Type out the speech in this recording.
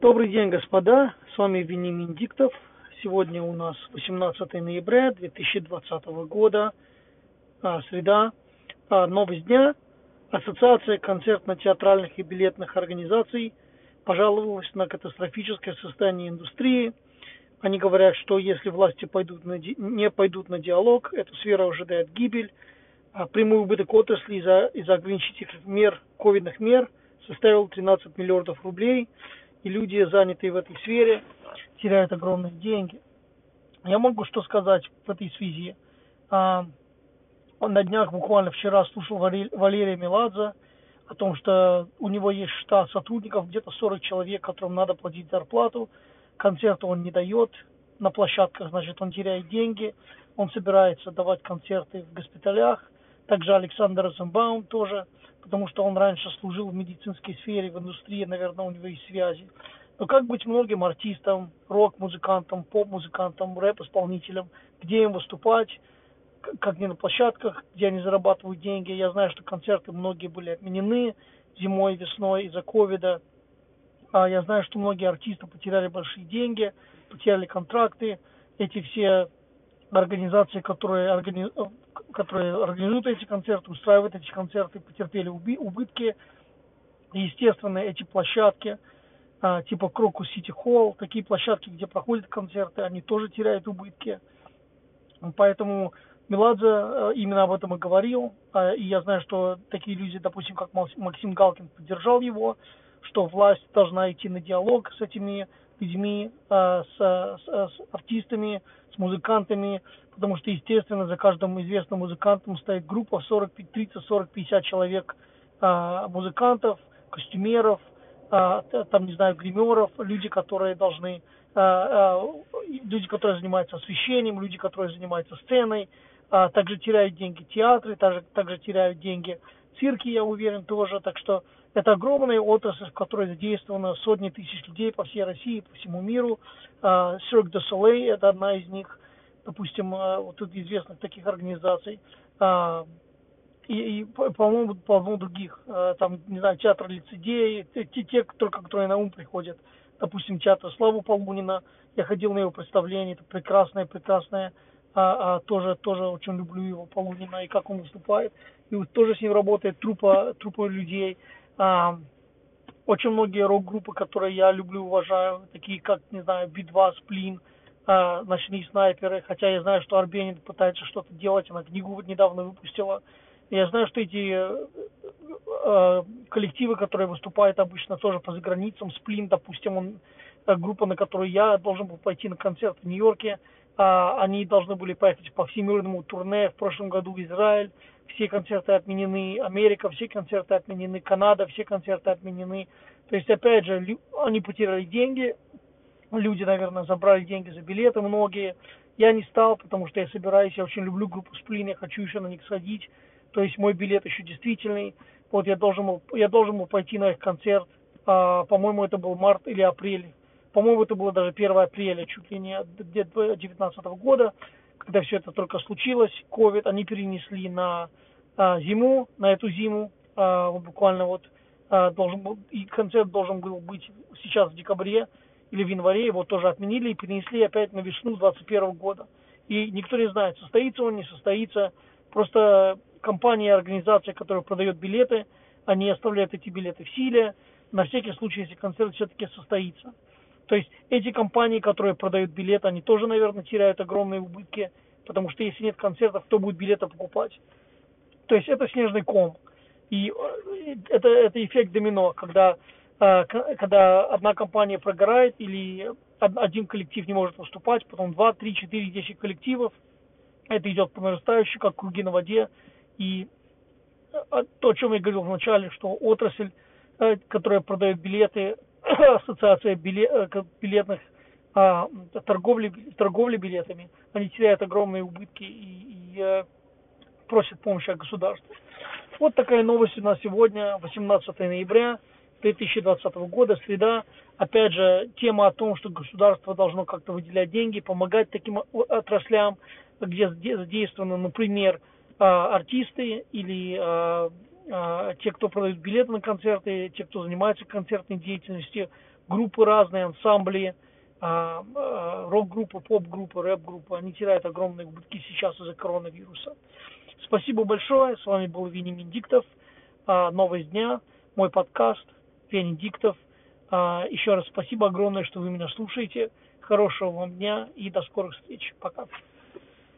Добрый день, господа. С вами Венимин Диктов. Сегодня у нас 18 ноября 2020 года, а, среда. А, новость дня. Ассоциация концертно-театральных и билетных организаций пожаловалась на катастрофическое состояние индустрии. Они говорят, что если власти пойдут на ди... не пойдут на диалог, эта сфера ожидает гибель. А прямой убыток отрасли из-за из ограничительных мер, ковидных мер составил 13 миллиардов рублей – и люди, занятые в этой сфере, теряют огромные деньги. Я могу что сказать в этой связи. А, на днях, буквально вчера, слушал Валерия Меладзе о том, что у него есть штат сотрудников, где-то 40 человек, которым надо платить зарплату. Концерты он не дает на площадках, значит, он теряет деньги. Он собирается давать концерты в госпиталях. Также Александр Розенбаум тоже – потому что он раньше служил в медицинской сфере, в индустрии, наверное, у него есть связи. Но как быть многим артистам, рок-музыкантам, поп-музыкантам, рэп-исполнителям, где им выступать, как не на площадках, где они зарабатывают деньги. Я знаю, что концерты многие были отменены зимой, весной из-за ковида. А я знаю, что многие артисты потеряли большие деньги, потеряли контракты. Эти все организации, которые, органи... которые организуют эти концерты, устраивают эти концерты, потерпели убытки. И, естественно, эти площадки, а, типа Крокус Сити Холл, такие площадки, где проходят концерты, они тоже теряют убытки. Поэтому Меладзе а, именно об этом и говорил. А, и я знаю, что такие люди, допустим, как Максим Галкин поддержал его, что власть должна идти на диалог с этими людьми, с, с, с артистами, с музыкантами, потому что, естественно, за каждым известным музыкантом стоит группа 40, 30, 40, 50 человек а, музыкантов, костюмеров, а, там, не знаю, гримеров, люди, которые должны, а, а, люди, которые занимаются освещением, люди, которые занимаются сценой, а, также теряют деньги театры, также, также теряют деньги цирки, я уверен, тоже, так что это огромная отрасль, в которой задействовано сотни тысяч людей по всей России, по всему миру. Cirque du Soleil – это одна из них, допустим, а, вот тут известных таких организаций. А, и, и по-моему, полно других. А, там, не знаю, театр лицедей, те, те только которые на ум приходят. Допустим, театр Славу Полунина. Я ходил на его представление, это прекрасное, прекрасное а, а, тоже, тоже очень люблю его, Полунина, и как он выступает. И вот тоже с ним работает трупа, трупа людей. А, очень многие рок-группы, которые я люблю, уважаю, такие как, не знаю, Би-2, Сплин, а, Ночные снайперы, хотя я знаю, что Арбенин пытается что-то делать, она книгу недавно выпустила. Я знаю, что эти э, э, коллективы, которые выступают обычно тоже по заграницам, Сплин, допустим, он, э, группа, на которую я должен был пойти на концерт в Нью-Йорке, они должны были поехать по всемирному турне в прошлом году в Израиль, все концерты отменены, Америка, все концерты отменены, Канада, все концерты отменены. То есть, опять же, они потеряли деньги, люди, наверное, забрали деньги за билеты, многие. Я не стал, потому что я собираюсь, я очень люблю группу Сплин, я хочу еще на них сходить. То есть мой билет еще действительный. Вот я должен был, я должен был пойти на их концерт. А, по-моему, это был март или апрель. По-моему, это было даже 1 апреля, чуть ли не 2019 года когда все это только случилось, COVID, они перенесли на а, зиму, на эту зиму, а, буквально вот а, должен был, и концерт должен был быть сейчас в декабре или в январе, его тоже отменили и перенесли опять на весну 2021 года. И никто не знает, состоится он, не состоится. Просто компания организация, которая продает билеты, они оставляют эти билеты в силе, на всякий случай, если концерт все-таки состоится. То есть эти компании, которые продают билеты, они тоже, наверное, теряют огромные убытки, потому что если нет концертов, кто будет билеты покупать? То есть это снежный ком. И э, это, это эффект домино, когда, э, когда одна компания прогорает или один коллектив не может выступать, потом 2, 3, 4, 10 коллективов. Это идет по нарастающей, как круги на воде. И э, то, о чем я говорил вначале, что отрасль, которая продает билеты, ассоциация э, билетных а, торговли, торговли билетами, они теряют огромные убытки и, и а, просят помощи от государства. Вот такая новость у нас сегодня, 18 ноября 2020 года, среда. Опять же, тема о том, что государство должно как-то выделять деньги, помогать таким отраслям, где задействованы, например, а, артисты или а, те, кто продают билеты на концерты, те, кто занимается концертной деятельностью, группы разные, ансамбли, а, а, рок-группа, поп-группа, рэп-группа, они теряют огромные убытки сейчас из-за коронавируса. Спасибо большое, с вами был Винни Миндиктов, новость дня, мой подкаст Венедиктов. Еще раз спасибо огромное, что вы меня слушаете. Хорошего вам дня и до скорых встреч. Пока.